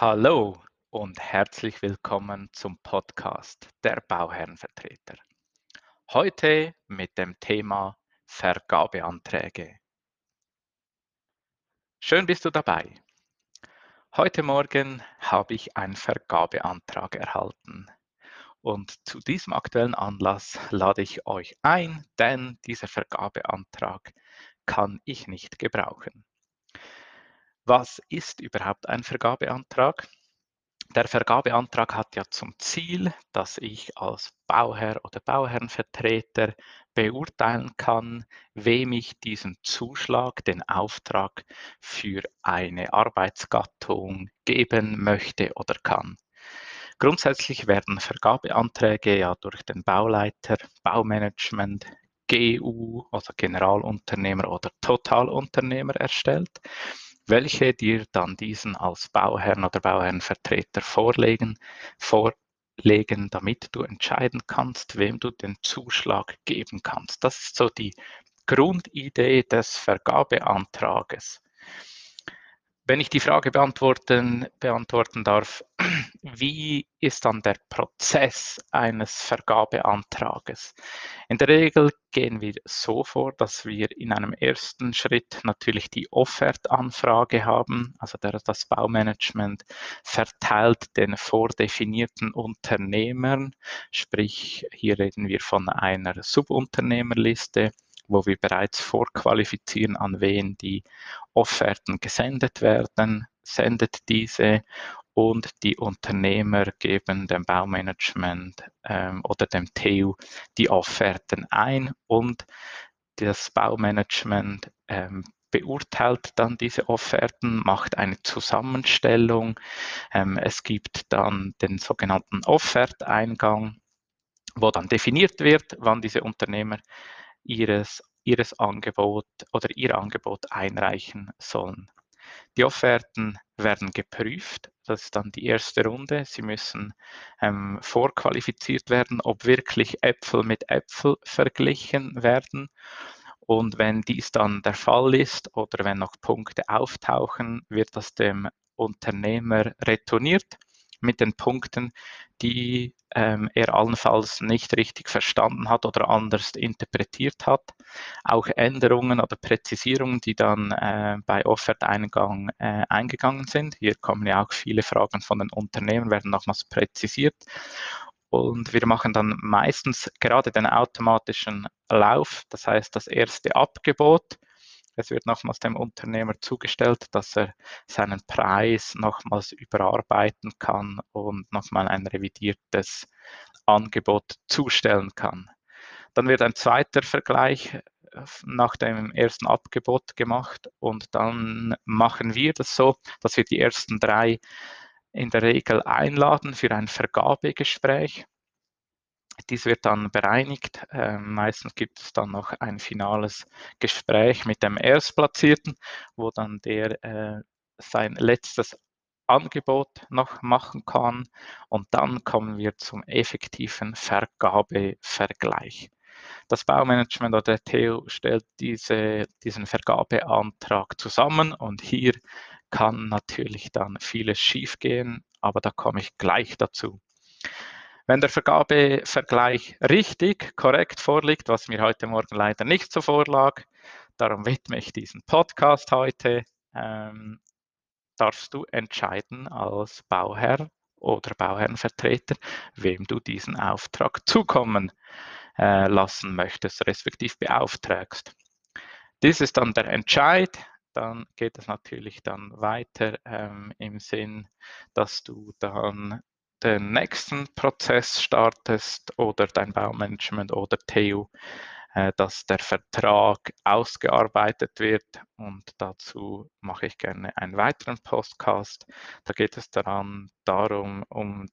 Hallo und herzlich willkommen zum Podcast der Bauherrenvertreter. Heute mit dem Thema Vergabeanträge. Schön bist du dabei. Heute Morgen habe ich einen Vergabeantrag erhalten. Und zu diesem aktuellen Anlass lade ich euch ein, denn dieser Vergabeantrag kann ich nicht gebrauchen. Was ist überhaupt ein Vergabeantrag? Der Vergabeantrag hat ja zum Ziel, dass ich als Bauherr oder Bauherrenvertreter beurteilen kann, wem ich diesen Zuschlag, den Auftrag für eine Arbeitsgattung geben möchte oder kann. Grundsätzlich werden Vergabeanträge ja durch den Bauleiter, Baumanagement, GU, also Generalunternehmer oder Totalunternehmer erstellt welche dir dann diesen als Bauherrn oder Bauherrenvertreter vorlegen, vorlegen, damit du entscheiden kannst, wem du den Zuschlag geben kannst. Das ist so die Grundidee des Vergabeantrages. Wenn ich die Frage beantworten, beantworten darf, wie ist dann der Prozess eines Vergabeantrages? In der Regel gehen wir so vor, dass wir in einem ersten Schritt natürlich die Offertanfrage haben, also das Baumanagement verteilt den vordefinierten Unternehmern, sprich hier reden wir von einer Subunternehmerliste wo wir bereits vorqualifizieren, an wen die Offerten gesendet werden, sendet diese und die Unternehmer geben dem Baumanagement ähm, oder dem TU die Offerten ein und das Baumanagement ähm, beurteilt dann diese Offerten, macht eine Zusammenstellung. Ähm, es gibt dann den sogenannten Offerteingang, wo dann definiert wird, wann diese Unternehmer ihres, ihres Angebot oder ihr Angebot einreichen sollen. Die Offerten werden geprüft. Das ist dann die erste Runde. Sie müssen ähm, vorqualifiziert werden, ob wirklich Äpfel mit Äpfel verglichen werden. Und wenn dies dann der Fall ist oder wenn noch Punkte auftauchen, wird das dem Unternehmer retourniert mit den Punkten, die ähm, er allenfalls nicht richtig verstanden hat oder anders interpretiert hat. Auch Änderungen oder Präzisierungen, die dann äh, bei Offerteingang äh, eingegangen sind. Hier kommen ja auch viele Fragen von den Unternehmen, werden nochmals präzisiert. Und wir machen dann meistens gerade den automatischen Lauf, das heißt das erste Abgebot es wird nochmals dem Unternehmer zugestellt, dass er seinen Preis nochmals überarbeiten kann und nochmal ein revidiertes Angebot zustellen kann. Dann wird ein zweiter Vergleich äh, nach dem ersten Abgebot gemacht und dann machen wir das so, dass wir die ersten drei in der Regel einladen für ein Vergabegespräch. Dies wird dann bereinigt. Äh, meistens gibt es dann noch ein finales Gespräch mit dem Erstplatzierten, wo dann der äh, sein letztes Angebot noch machen kann. Und dann kommen wir zum effektiven Vergabevergleich. Das Baumanagement oder der TU stellt diese, diesen Vergabeantrag zusammen und hier kann natürlich dann vieles schiefgehen, aber da komme ich gleich dazu. Wenn der Vergabevergleich richtig, korrekt vorliegt, was mir heute Morgen leider nicht so vorlag, darum widme ich diesen Podcast heute, ähm, darfst du entscheiden als Bauherr oder Bauherrenvertreter, wem du diesen Auftrag zukommen äh, lassen möchtest, respektive beauftragst. Dies ist dann der Entscheid. Dann geht es natürlich dann weiter ähm, im Sinn, dass du dann den nächsten Prozess startest oder dein Baumanagement oder TU, äh, dass der Vertrag ausgearbeitet wird. Und dazu mache ich gerne einen weiteren Podcast. Da geht es daran, darum, um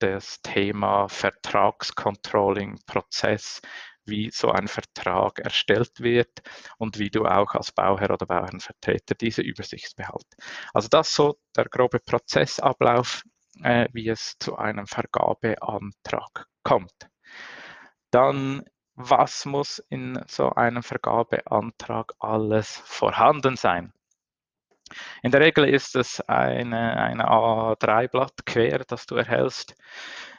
das Thema Vertragscontrolling-Prozess, wie so ein Vertrag erstellt wird und wie du auch als Bauherr oder Bauherrenvertreter diese Übersicht behältst. Also das ist so der grobe Prozessablauf äh, wie es zu einem Vergabeantrag kommt. Dann, was muss in so einem Vergabeantrag alles vorhanden sein? In der Regel ist es eine, eine A3-Blatt quer, das du erhältst.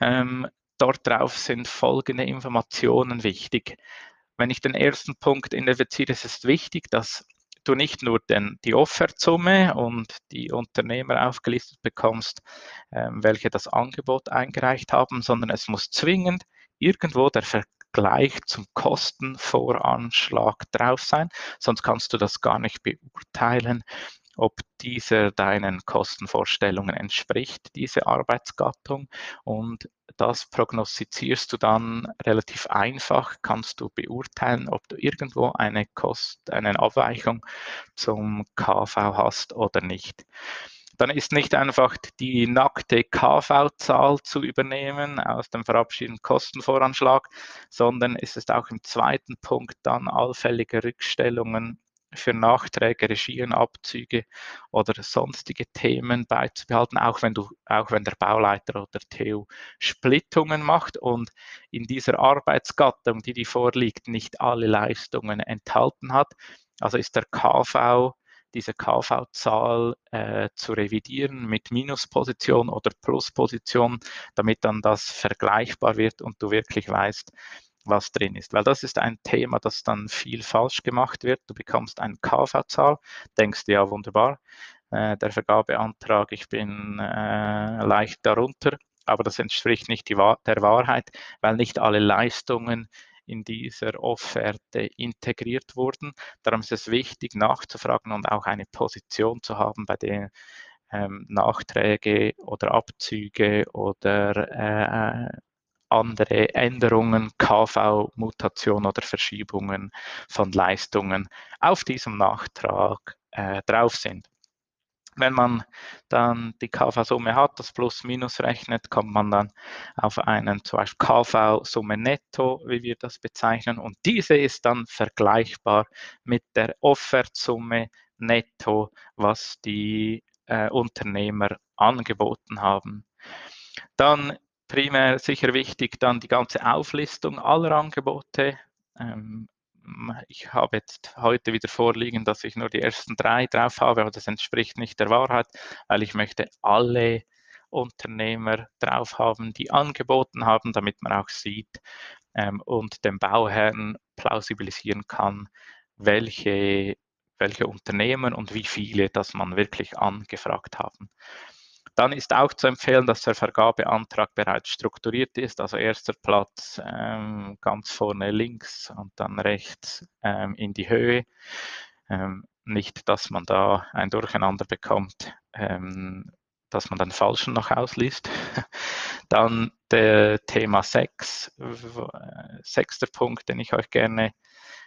Ähm, dort drauf sind folgende Informationen wichtig. Wenn ich den ersten Punkt identifiziere, ist es wichtig, dass du nicht nur den, die Offertsumme und die Unternehmer aufgelistet bekommst, ähm, welche das Angebot eingereicht haben, sondern es muss zwingend irgendwo der Vergleich zum Kostenvoranschlag drauf sein, sonst kannst du das gar nicht beurteilen, ob dieser deinen Kostenvorstellungen entspricht, diese Arbeitsgattung. Und das prognostizierst du dann relativ einfach, kannst du beurteilen, ob du irgendwo eine Kost, eine Abweichung zum KV hast oder nicht. Dann ist nicht einfach die nackte KV-Zahl zu übernehmen aus dem verabschiedeten Kostenvoranschlag, sondern es ist auch im zweiten Punkt dann allfällige Rückstellungen für Nachträge, Regien, Abzüge oder sonstige Themen beizubehalten, auch wenn du, auch wenn der Bauleiter oder TU Splittungen macht und in dieser Arbeitsgattung, die die vorliegt, nicht alle Leistungen enthalten hat. Also ist der KV diese KV-Zahl äh, zu revidieren mit Minusposition oder Plusposition, damit dann das vergleichbar wird und du wirklich weißt, was drin ist. Weil das ist ein Thema, das dann viel falsch gemacht wird. Du bekommst eine KV-Zahl, denkst ja wunderbar, äh, der Vergabeantrag, ich bin äh, leicht darunter, aber das entspricht nicht die, der Wahrheit, weil nicht alle Leistungen in dieser Offerte integriert wurden. Darum ist es wichtig, nachzufragen und auch eine Position zu haben, bei der ähm, Nachträge oder Abzüge oder äh, andere Änderungen, KV-Mutation oder Verschiebungen von Leistungen auf diesem Nachtrag äh, drauf sind. Wenn man dann die KV-Summe hat, das Plus-Minus rechnet, kommt man dann auf einen zum Beispiel KV-Summe netto, wie wir das bezeichnen. Und diese ist dann vergleichbar mit der Offertsumme netto, was die äh, Unternehmer angeboten haben. Dann primär sicher wichtig dann die ganze Auflistung aller Angebote. Ähm, ich habe jetzt heute wieder vorliegen, dass ich nur die ersten drei drauf habe, aber das entspricht nicht der Wahrheit, weil ich möchte alle Unternehmer drauf haben, die angeboten haben, damit man auch sieht ähm, und dem Bauherrn plausibilisieren kann, welche, welche Unternehmen und wie viele das man wirklich angefragt haben. Dann ist auch zu empfehlen, dass der Vergabeantrag bereits strukturiert ist, also erster Platz ähm, ganz vorne links und dann rechts ähm, in die Höhe. Ähm, nicht, dass man da ein Durcheinander bekommt, ähm, dass man den falschen noch ausliest. dann der Thema 6, sechster Punkt, den ich euch gerne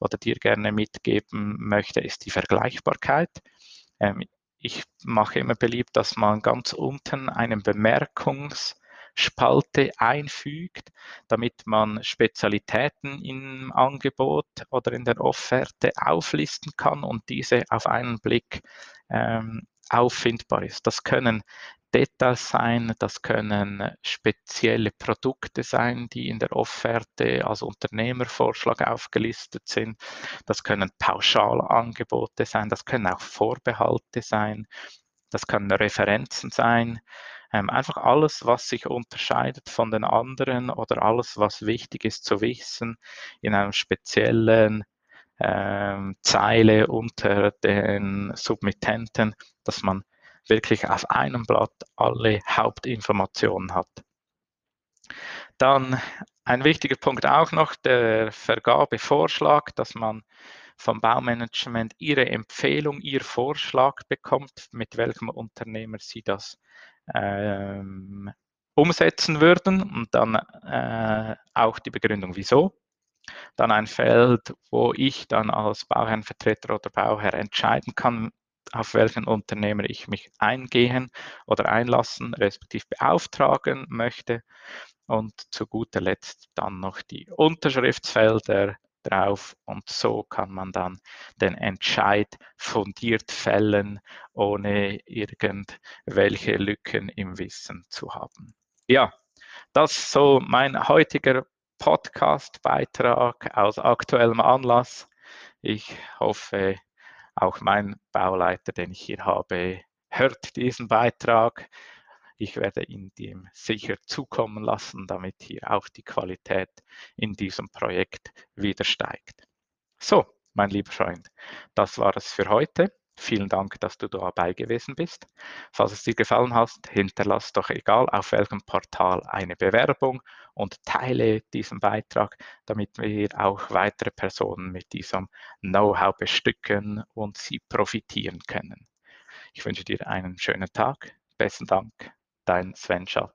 oder dir gerne mitgeben möchte, ist die Vergleichbarkeit. Ähm, ich mache immer beliebt, dass man ganz unten eine Bemerkungsspalte einfügt, damit man Spezialitäten im Angebot oder in der Offerte auflisten kann und diese auf einen Blick ähm, auffindbar ist. Das können Details sein, das können spezielle Produkte sein, die in der Offerte als Unternehmervorschlag aufgelistet sind. Das können Pauschalangebote sein, das können auch Vorbehalte sein, das können Referenzen sein. Ähm, einfach alles, was sich unterscheidet von den anderen oder alles, was wichtig ist zu wissen in einem speziellen ähm, Zeile unter den Submittenten, dass man wirklich auf einem Blatt alle Hauptinformationen hat. Dann ein wichtiger Punkt auch noch, der Vergabevorschlag, dass man vom Baumanagement ihre Empfehlung, ihr Vorschlag bekommt, mit welchem Unternehmer sie das ähm, umsetzen würden und dann äh, auch die Begründung, wieso. Dann ein Feld, wo ich dann als Bauherrenvertreter oder Bauherr entscheiden kann, auf welchen Unternehmer ich mich eingehen oder einlassen, respektive beauftragen möchte. Und zu guter Letzt dann noch die Unterschriftsfelder drauf und so kann man dann den Entscheid fundiert fällen, ohne irgendwelche Lücken im Wissen zu haben. Ja, das ist so mein heutiger Podcast-Beitrag aus aktuellem Anlass. Ich hoffe, Auch mein Bauleiter, den ich hier habe, hört diesen Beitrag. Ich werde ihn dem sicher zukommen lassen, damit hier auch die Qualität in diesem Projekt wieder steigt. So, mein lieber Freund, das war es für heute. Vielen Dank, dass du dabei gewesen bist. Falls es dir gefallen hat, hinterlass doch egal auf welchem Portal eine Bewerbung und teile diesen Beitrag, damit wir auch weitere Personen mit diesem Know-how bestücken und sie profitieren können. Ich wünsche dir einen schönen Tag. Besten Dank, dein Sven Schalt.